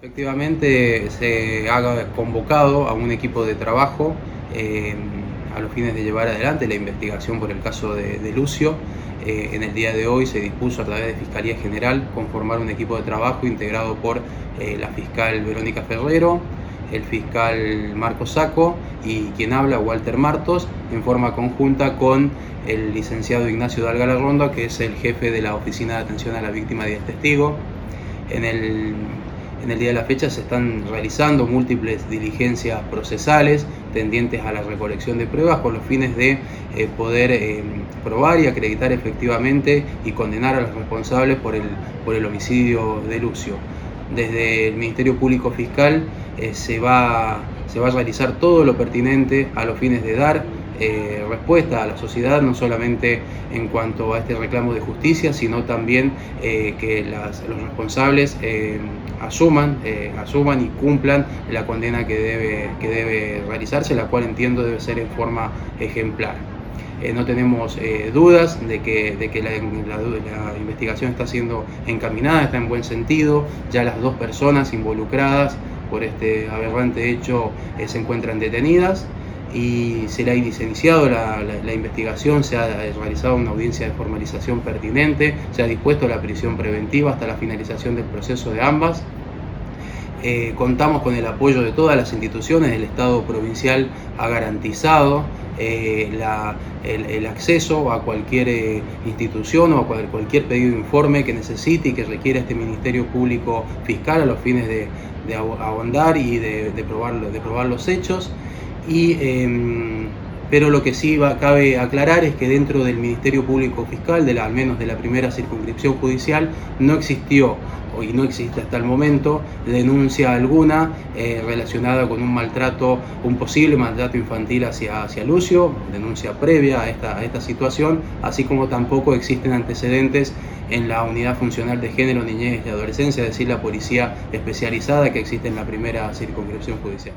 Efectivamente se ha convocado a un equipo de trabajo eh, a los fines de llevar adelante la investigación por el caso de, Lucio. Eh, en el día de hoy se dispuso a través de Fiscalía General conformar un equipo de trabajo integrado por eh, la fiscal Verónica Ferrero, el fiscal Marco Saco y quien habla Walter Martos en forma conjunta con el licenciado Ignacio Dalgala Ronda que es el jefe de la Oficina de Atención a la Víctima y el Testigo. En el en el día de la fecha se están realizando múltiples diligencias procesales tendientes a la recolección de pruebas con los fines de eh, poder eh, probar y acreditar efectivamente y condenar a los responsables por el, por el homicidio de Lucio. Desde el Ministerio Público Fiscal eh, se, va, se va a realizar todo lo pertinente a los fines de dar eh, respuesta a la sociedad, no solamente en cuanto a este reclamo de justicia, sino también eh, que los responsables eh, asuman, asuman y cumplan la condena que debe, que debe realizarse, la cual entiendo debe ser en forma ejemplar. no tenemos dudas de que, de que la, investigación está siendo encaminada, está en buen sentido, ya las dos personas involucradas por este aberrante hecho se encuentran detenidas y se le ha iniciado la, investigación, se ha realizado una audiencia de formalización pertinente, se ha dispuesto la prisión preventiva hasta la finalización del proceso de ambas. Eh, contamos con el apoyo de todas las instituciones, el Estado provincial ha garantizado eh, el, acceso a cualquier eh, institución o a cualquier pedido de informe que necesite y que requiera este Ministerio Público Fiscal a los fines de, de y de, de, probar, de probar los hechos. Em, pero lo que sí va, cabe aclarar es que dentro del Ministerio Público Fiscal, de al menos de la primera circunscripción judicial, no existió y no existe hasta el momento denuncia alguna eh, relacionada con un maltrato, un posible maltrato infantil hacia, hacia Lucio, denuncia previa a esta, a esta situación, así como tampoco existen antecedentes en la unidad funcional de género, niñez y adolescencia, es decir, la policía especializada que existe en la primera circunscripción judicial.